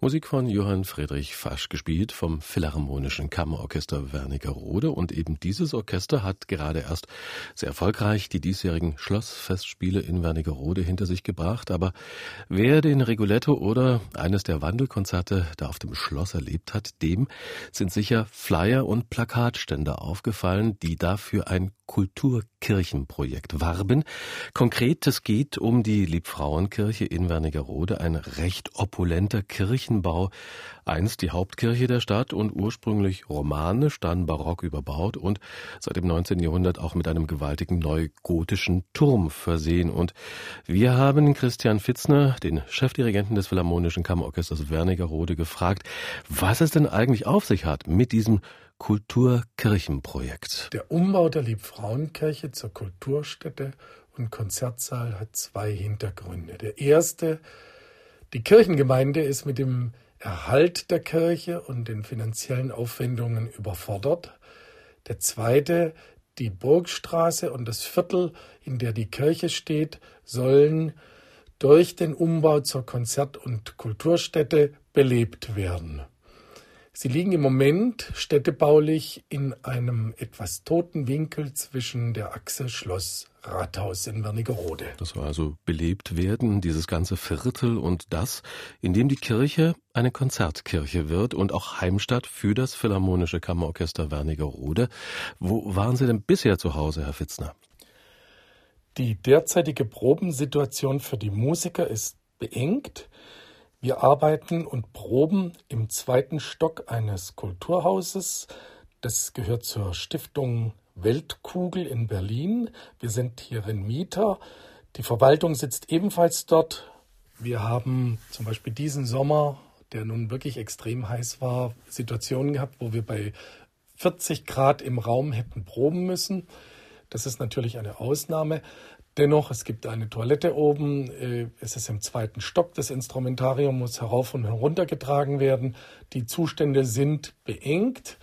Musik von Johann Friedrich Fasch gespielt vom Philharmonischen Kammerorchester Wernigerode. Und eben dieses Orchester hat gerade erst sehr erfolgreich die diesjährigen Schlossfestspiele in Wernigerode hinter sich gebracht, aber wer den Rigoletto oder eines der Wandelkonzerte da auf dem Schloss erlebt hat, dem sind sicher Flyer und Plakatstände aufgefallen, die dafür ein Kulturkirchenprojekt warben. Konkret, es geht um die Liebfrauenkirche in Wernigerode, ein recht opulenter Kirchen Kirchenbau, einst die Hauptkirche der Stadt und ursprünglich romanisch, dann barock überbaut und seit dem 19. Jahrhundert auch mit einem gewaltigen neugotischen Turm versehen. Und wir haben Christian Fitzner, den Chefdirigenten des Philharmonischen Kammerorchesters Wernigerode, gefragt, was es denn eigentlich auf sich hat mit diesem Kulturkirchenprojekt. Der Umbau der Liebfrauenkirche zur Kulturstätte und Konzertsaal hat zwei Hintergründe. Der erste die Kirchengemeinde ist mit dem Erhalt der Kirche und den finanziellen Aufwendungen überfordert. Der zweite, die Burgstraße und das Viertel, in der die Kirche steht, sollen durch den Umbau zur Konzert- und Kulturstätte belebt werden. Sie liegen im Moment städtebaulich in einem etwas toten Winkel zwischen der Achse Schloss Rathaus in Wernigerode. Das war also belebt werden, dieses ganze Viertel und das, indem die Kirche eine Konzertkirche wird und auch Heimstatt für das Philharmonische Kammerorchester Wernigerode. Wo waren Sie denn bisher zu Hause, Herr Fitzner? Die derzeitige Probensituation für die Musiker ist beengt. Wir arbeiten und proben im zweiten Stock eines Kulturhauses. Das gehört zur Stiftung Weltkugel in Berlin. Wir sind hierin Mieter. Die Verwaltung sitzt ebenfalls dort. Wir haben zum Beispiel diesen Sommer, der nun wirklich extrem heiß war, Situationen gehabt, wo wir bei 40 Grad im Raum hätten proben müssen. Das ist natürlich eine Ausnahme. Dennoch, es gibt eine Toilette oben, äh, es ist im zweiten Stock, das Instrumentarium muss herauf und herunter getragen werden. Die Zustände sind beengt.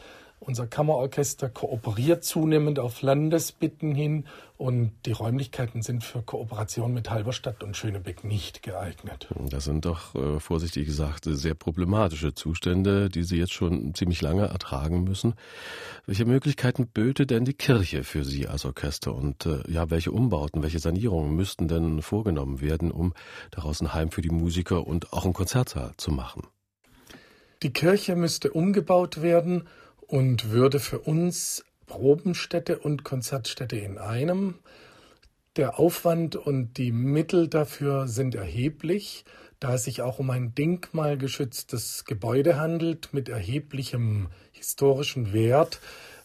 Unser Kammerorchester kooperiert zunehmend auf Landesbitten hin und die Räumlichkeiten sind für Kooperation mit Halberstadt und Schönebeck nicht geeignet. Das sind doch, äh, vorsichtig gesagt, sehr problematische Zustände, die Sie jetzt schon ziemlich lange ertragen müssen. Welche Möglichkeiten böte denn die Kirche für Sie als Orchester und äh, ja, welche Umbauten, welche Sanierungen müssten denn vorgenommen werden, um daraus ein Heim für die Musiker und auch einen Konzertsaal zu machen? Die Kirche müsste umgebaut werden und würde für uns Probenstätte und Konzertstätte in einem. Der Aufwand und die Mittel dafür sind erheblich, da es sich auch um ein denkmalgeschütztes Gebäude handelt mit erheblichem historischen Wert,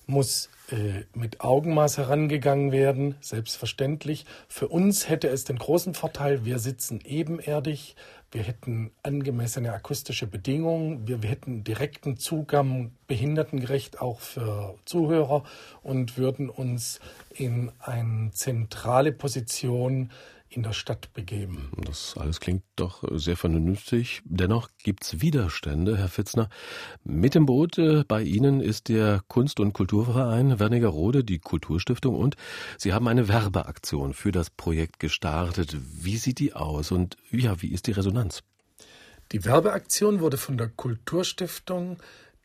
muss äh, mit Augenmaß herangegangen werden, selbstverständlich. Für uns hätte es den großen Vorteil, wir sitzen ebenerdig, wir hätten angemessene akustische Bedingungen, wir, wir hätten direkten Zugang behindertengerecht auch für Zuhörer und würden uns in eine zentrale Position in der Stadt begeben. Das alles klingt doch sehr vernünftig. Dennoch gibt es Widerstände, Herr Fitzner. Mit dem Boot äh, bei Ihnen ist der Kunst- und Kulturverein Wernigerode, die Kulturstiftung und Sie haben eine Werbeaktion für das Projekt gestartet. Wie sieht die aus und ja, wie ist die Resonanz? Die Werbeaktion wurde von der Kulturstiftung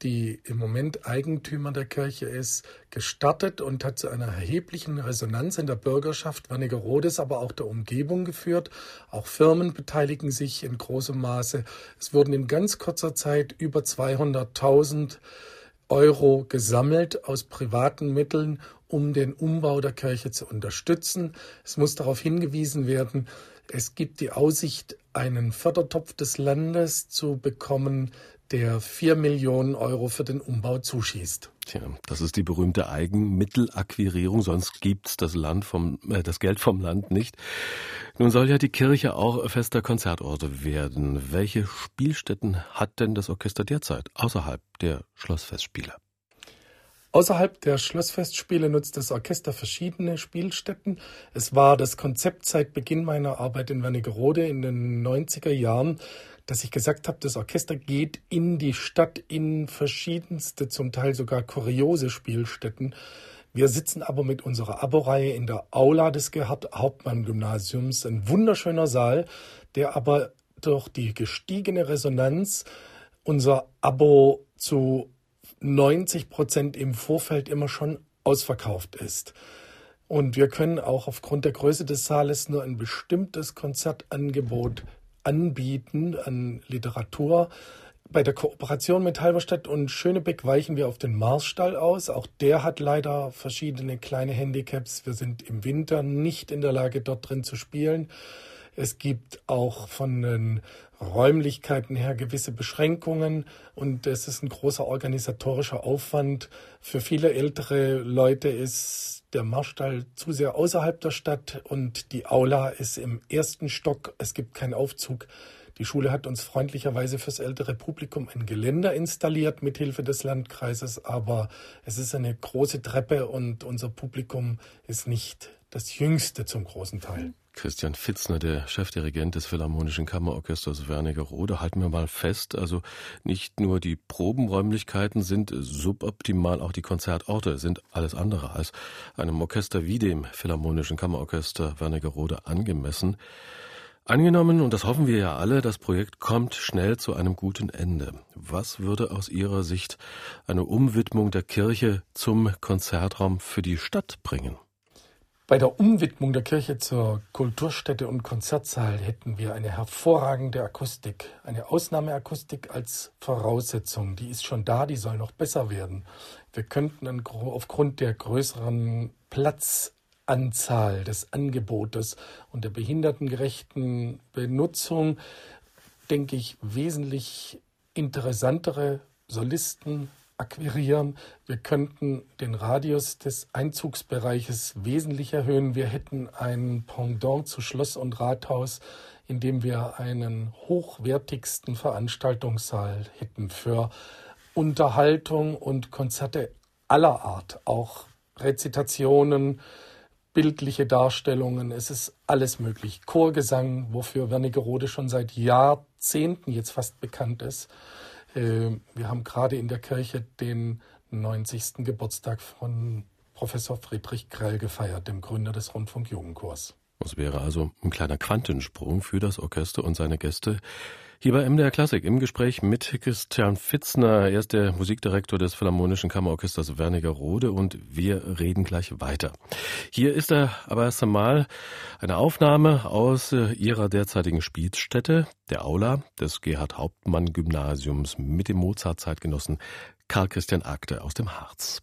die im Moment Eigentümer der Kirche ist, gestartet und hat zu einer erheblichen Resonanz in der Bürgerschaft Wernigerodes, aber auch der Umgebung geführt. Auch Firmen beteiligen sich in großem Maße. Es wurden in ganz kurzer Zeit über 200.000 Euro gesammelt aus privaten Mitteln, um den Umbau der Kirche zu unterstützen. Es muss darauf hingewiesen werden, es gibt die Aussicht, einen Fördertopf des Landes zu bekommen, der vier Millionen Euro für den Umbau zuschießt. Tja, das ist die berühmte Eigenmittelakquirierung, sonst gibt's das Land vom, äh, das Geld vom Land nicht. Nun soll ja die Kirche auch fester Konzertorte werden. Welche Spielstätten hat denn das Orchester derzeit außerhalb der Schlossfestspiele? Außerhalb der Schlossfestspiele nutzt das Orchester verschiedene Spielstätten. Es war das Konzept seit Beginn meiner Arbeit in Wernigerode in den 90er Jahren, dass ich gesagt habe, das Orchester geht in die Stadt in verschiedenste, zum Teil sogar kuriose Spielstätten. Wir sitzen aber mit unserer Abo-Reihe in der Aula des Gerhard Hauptmann Gymnasiums, ein wunderschöner Saal, der aber durch die gestiegene Resonanz unser Abo zu 90 Prozent im Vorfeld immer schon ausverkauft ist. Und wir können auch aufgrund der Größe des Saales nur ein bestimmtes Konzertangebot anbieten an Literatur. Bei der Kooperation mit Halberstadt und Schönebeck weichen wir auf den Marsstall aus. Auch der hat leider verschiedene kleine Handicaps. Wir sind im Winter nicht in der Lage, dort drin zu spielen. Es gibt auch von den Räumlichkeiten her gewisse Beschränkungen und es ist ein großer organisatorischer Aufwand. Für viele ältere Leute ist der Marstall zu sehr außerhalb der Stadt und die Aula ist im ersten Stock. Es gibt keinen Aufzug. Die Schule hat uns freundlicherweise fürs ältere Publikum ein Geländer installiert mit Hilfe des Landkreises, aber es ist eine große Treppe und unser Publikum ist nicht das jüngste zum großen Teil. Christian Fitzner, der Chefdirigent des Philharmonischen Kammerorchesters Wernigerode, halten wir mal fest, also nicht nur die Probenräumlichkeiten sind suboptimal, auch die Konzertorte sind alles andere als einem Orchester wie dem Philharmonischen Kammerorchester Wernigerode angemessen. Angenommen, und das hoffen wir ja alle, das Projekt kommt schnell zu einem guten Ende. Was würde aus Ihrer Sicht eine Umwidmung der Kirche zum Konzertraum für die Stadt bringen? Bei der Umwidmung der Kirche zur Kulturstätte und Konzertsaal hätten wir eine hervorragende Akustik, eine Ausnahmeakustik als Voraussetzung. Die ist schon da, die soll noch besser werden. Wir könnten aufgrund der größeren Platzanzahl des Angebotes und der behindertengerechten Benutzung, denke ich, wesentlich interessantere Solisten akquirieren. Wir könnten den Radius des Einzugsbereiches wesentlich erhöhen. Wir hätten ein Pendant zu Schloss und Rathaus, in dem wir einen hochwertigsten Veranstaltungssaal hätten für Unterhaltung und Konzerte aller Art, auch Rezitationen, bildliche Darstellungen, es ist alles möglich. Chorgesang, wofür Wernigerode schon seit Jahrzehnten jetzt fast bekannt ist. Äh, wir haben gerade in der Kirche den 90. Geburtstag von Professor Friedrich Grell gefeiert, dem Gründer des Rundfunkjugendchors. Das wäre also ein kleiner Quantensprung für das Orchester und seine Gäste. Hier bei MDR Klassik im Gespräch mit Christian Fitzner. Er ist der Musikdirektor des Philharmonischen Kammerorchesters Wernigerode und wir reden gleich weiter. Hier ist er aber erst einmal eine Aufnahme aus äh, ihrer derzeitigen Spielstätte, der Aula des Gerhard Hauptmann Gymnasiums mit dem Mozart-Zeitgenossen Karl Christian Agde aus dem Harz.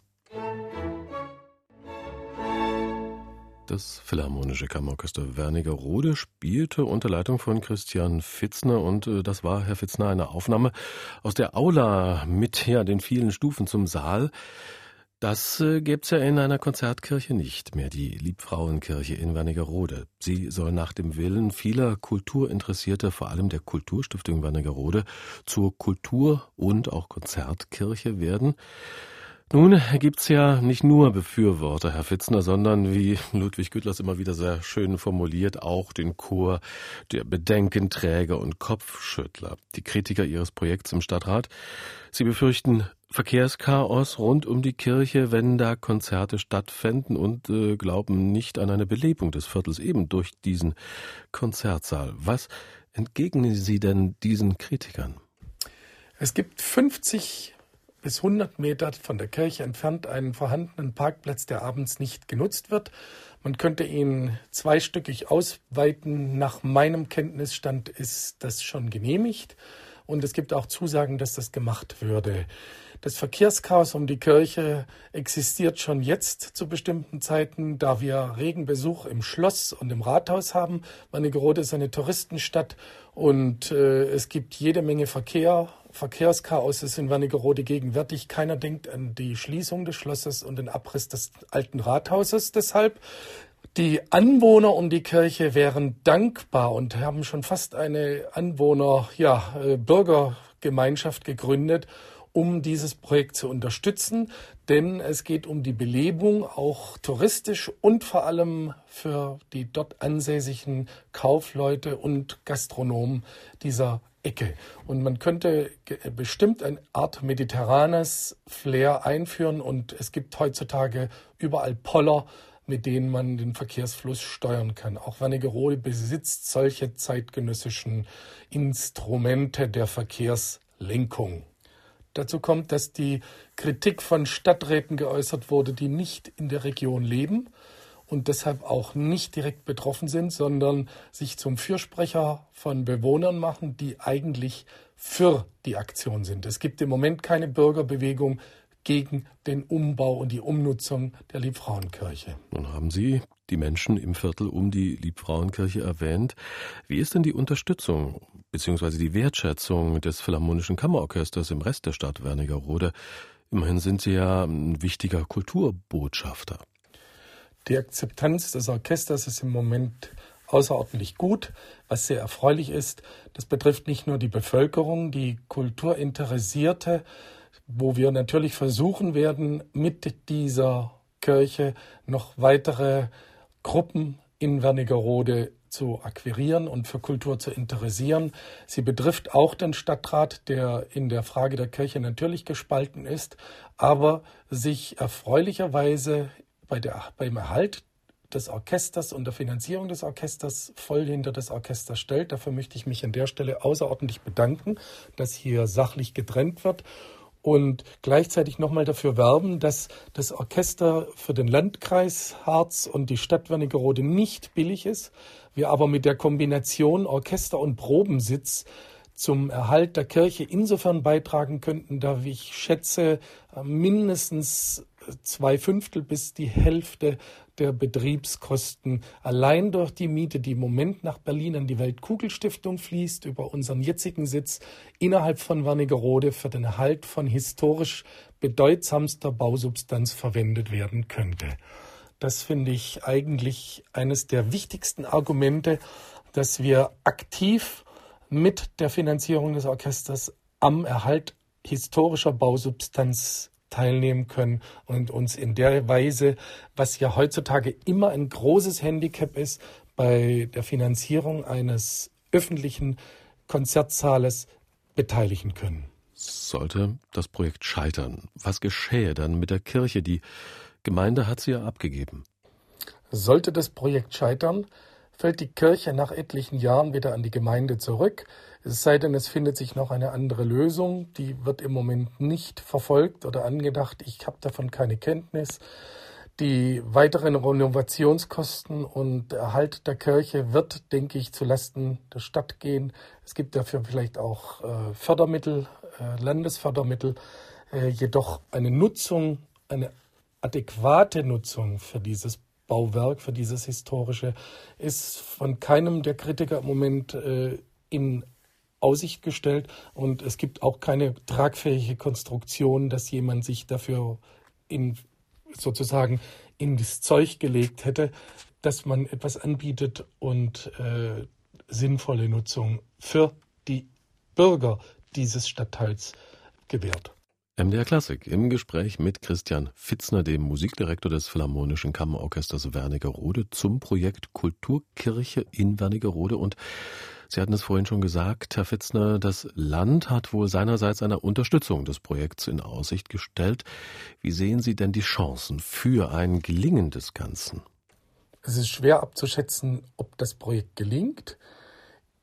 Das Philharmonische Kammerorchester Wernigerode spielte unter Leitung von Christian Fitzner und äh, das war, Herr Fitzner, eine Aufnahme aus der Aula mit ja, den vielen Stufen zum Saal. Das äh, gibt's ja in einer Konzertkirche nicht mehr, die Liebfrauenkirche in Wernigerode. Sie soll nach dem Willen vieler Kulturinteressierter, vor allem der Kulturstiftung Wernigerode, zur Kultur- und auch Konzertkirche werden. Nun gibt's ja nicht nur Befürworter, Herr Fitzner, sondern, wie Ludwig Güttlers immer wieder sehr schön formuliert, auch den Chor der Bedenkenträger und Kopfschüttler, die Kritiker Ihres Projekts im Stadtrat. Sie befürchten Verkehrschaos rund um die Kirche, wenn da Konzerte stattfänden und äh, glauben nicht an eine Belebung des Viertels eben durch diesen Konzertsaal. Was entgegnen Sie denn diesen Kritikern? Es gibt 50 bis 100 Meter von der Kirche entfernt einen vorhandenen Parkplatz, der abends nicht genutzt wird. Man könnte ihn zweistöckig ausweiten. Nach meinem Kenntnisstand ist das schon genehmigt. Und es gibt auch Zusagen, dass das gemacht würde. Das Verkehrschaos um die Kirche existiert schon jetzt zu bestimmten Zeiten, da wir regen Besuch im Schloss und im Rathaus haben. Wernigerode ist eine Touristenstadt und äh, es gibt jede Menge Verkehr Verkehrschaos ist in Wernigerode gegenwärtig. Keiner denkt an die Schließung des Schlosses und den Abriss des alten Rathauses deshalb. Die Anwohner um die Kirche wären dankbar und haben schon fast eine Anwohner, ja, äh, Bürgergemeinschaft gegründet, um dieses Projekt zu unterstützen, denn es geht um die Belebung auch touristisch und vor allem für die dort ansässigen Kaufleute und Gastronomen dieser Ecke. Und man könnte bestimmt eine Art mediterranes Flair einführen und es gibt heutzutage überall Poller, mit denen man den Verkehrsfluss steuern kann. Auch Wernigerode besitzt solche zeitgenössischen Instrumente der Verkehrsleitung. Stadtlenkung. Dazu kommt, dass die Kritik von Stadträten geäußert wurde, die nicht in der Region leben und deshalb auch nicht direkt betroffen sind, sondern sich zum Fürsprecher von Bewohnern machen, die eigentlich für die Aktion sind. Es gibt im Moment keine Bürgerbewegung gegen den Umbau und die Umnutzung der Liebfrauenkirche. Nun haben Sie die Menschen im Viertel um die Liebfrauenkirche erwähnt. Wie ist denn die Unterstützung bzw. die Wertschätzung des Philharmonischen Kammerorchesters im Rest der Stadt Wernigerode? Immerhin sind Sie ja ein wichtiger Kulturbotschafter. Die Akzeptanz des Orchesters ist im Moment außerordentlich gut, was sehr erfreulich ist. Das betrifft nicht nur die Bevölkerung, die Kulturinteressierte, wo wir natürlich versuchen werden, mit dieser Kirche noch weitere Gruppen in Wernigerode zu akquirieren und für Kultur zu interessieren. Sie betrifft auch den Stadtrat, der in der Frage der Kirche natürlich gespalten ist, aber sich erfreulicherweise bei der, beim Erhalt des Orchesters und der Finanzierung des Orchesters voll hinter das Orchester stellt. Dafür möchte ich mich an der Stelle außerordentlich bedanken, dass hier sachlich getrennt wird und gleichzeitig nochmal dafür werben, dass das Orchester für den Landkreis Harz und die Stadt Wernigerode nicht billig ist, wir aber mit der Kombination Orchester und Probensitz zum Erhalt der Kirche insofern beitragen könnten, da wie ich schätze, mindestens zwei Fünftel bis die Hälfte der Betriebskosten allein durch die Miete, die im Moment nach Berlin an die Weltkugelstiftung fließt, über unseren jetzigen Sitz innerhalb von Wernigerode für den Erhalt von historisch bedeutsamster Bausubstanz verwendet werden könnte. Das finde ich eigentlich eines der wichtigsten Argumente, dass wir aktiv mit der Finanzierung des Orchesters am Erhalt historischer Bausubstanz teilnehmen können und uns in der Weise, was ja heutzutage immer ein großes Handicap ist, bei der Finanzierung eines öffentlichen Konzertsaales beteiligen können. Sollte das Projekt scheitern, was geschähe dann mit der Kirche? Die Gemeinde hat sie ja abgegeben. Sollte das Projekt scheitern, fällt die Kirche nach etlichen Jahren wieder an die Gemeinde zurück. Es sei denn, es findet sich noch eine andere Lösung. Die wird im Moment nicht verfolgt oder angedacht. Ich habe davon keine Kenntnis. Die weiteren Renovationskosten und Erhalt der Kirche wird, denke ich, zulasten der Stadt gehen. Es gibt dafür vielleicht auch äh, Fördermittel, äh, Landesfördermittel. Äh, jedoch eine Nutzung, eine adäquate Nutzung für dieses Bauwerk, für dieses historische, ist von keinem der Kritiker im Moment äh, in Aussicht gestellt und es gibt auch keine tragfähige Konstruktion, dass jemand sich dafür in sozusagen in das Zeug gelegt hätte, dass man etwas anbietet und äh, sinnvolle Nutzung für die Bürger dieses Stadtteils gewährt. MDR Klassik im Gespräch mit Christian Fitzner, dem Musikdirektor des Philharmonischen Kammerorchesters Wernigerode zum Projekt Kulturkirche in Wernigerode und Sie hatten es vorhin schon gesagt, Herr Fitzner, das Land hat wohl seinerseits eine Unterstützung des Projekts in Aussicht gestellt. Wie sehen Sie denn die Chancen für ein Gelingen des Ganzen? Es ist schwer abzuschätzen, ob das Projekt gelingt.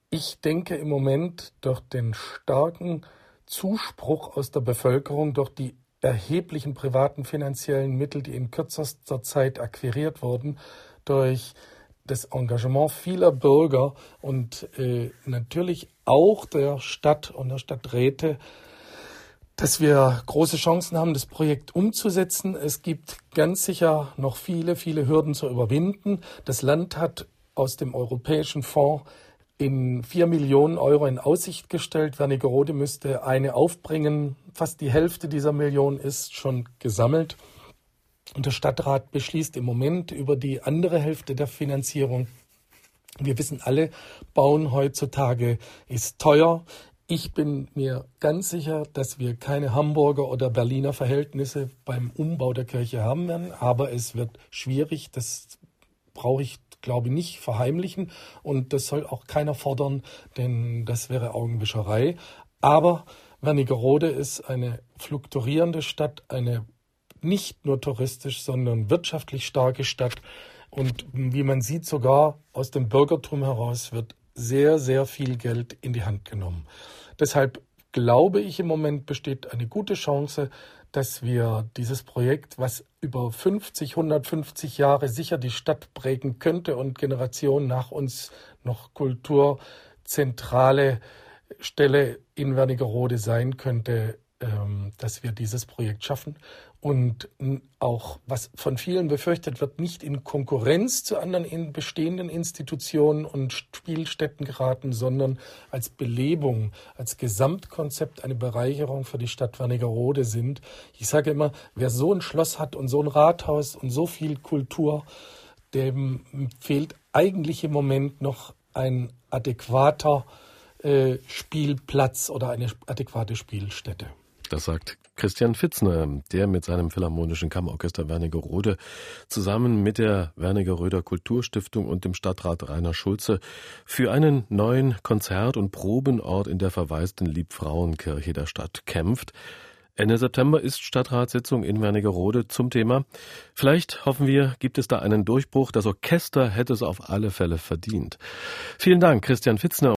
Ich denke im Moment durch den starken Zuspruch aus der Bevölkerung, durch die erheblichen privaten finanziellen Mittel, die in kürzester Zeit akquiriert wurden, durch das Engagement vieler Bürger und äh, natürlich auch der Stadt und der Stadträte, dass wir große Chancen haben, das Projekt umzusetzen. Es gibt ganz sicher noch viele, viele Hürden zu überwinden. Das Land hat aus dem Europäischen Fonds in vier Millionen Euro in Aussicht gestellt. Wernigerode müsste eine aufbringen. Fast die Hälfte dieser Million ist schon gesammelt. Und der Stadtrat beschließt im Moment über die andere Hälfte der Finanzierung. Wir wissen alle, Bauen heutzutage ist teuer. Ich bin mir ganz sicher, dass wir keine Hamburger oder Berliner Verhältnisse beim Umbau der Kirche haben werden, aber es wird schwierig. Das brauche ich, glaube ich, nicht verheimlichen und das soll auch keiner fordern, denn das wäre Augenwischerei. Aber Wernigerode ist eine fluktuierende Stadt, eine nicht nur touristisch, sondern wirtschaftlich starke Stadt. Und wie man sieht, sogar aus dem Bürgertum heraus wird sehr, sehr viel Geld in die Hand genommen. Deshalb glaube ich, im Moment besteht eine gute Chance, dass wir dieses Projekt, was über 50, 150 Jahre sicher die Stadt prägen könnte und Generationen nach uns noch kulturzentrale Stelle in Wernigerode sein könnte, ähm, dass wir dieses Projekt schaffen und auch, was von vielen befürchtet wird, nicht in Konkurrenz zu anderen bestehenden Institutionen und Spielstätten geraten, sondern als Belebung, als Gesamtkonzept eine Bereicherung für die Stadt Wernigerode sind. Ich sage immer, wer so ein Schloss hat und so ein Rathaus und so viel Kultur, dem fehlt eigentlich im Moment noch ein adäquater äh, Spielplatz oder eine adäquate Spielstätte. Das sagt Christian Fitzner, der mit seinem Philharmonischen Kammerorchester Wernigerode zusammen mit der Wernigeröder Kulturstiftung und dem Stadtrat Rainer Schulze für einen neuen Konzert- und Probenort in der verwaisten Liebfrauenkirche der Stadt kämpft. Ende September ist Stadtratssitzung in Wernigerode zum Thema. Vielleicht hoffen wir, gibt es da einen Durchbruch. Das Orchester hätte es auf alle Fälle verdient. Vielen Dank, Christian Fitzner.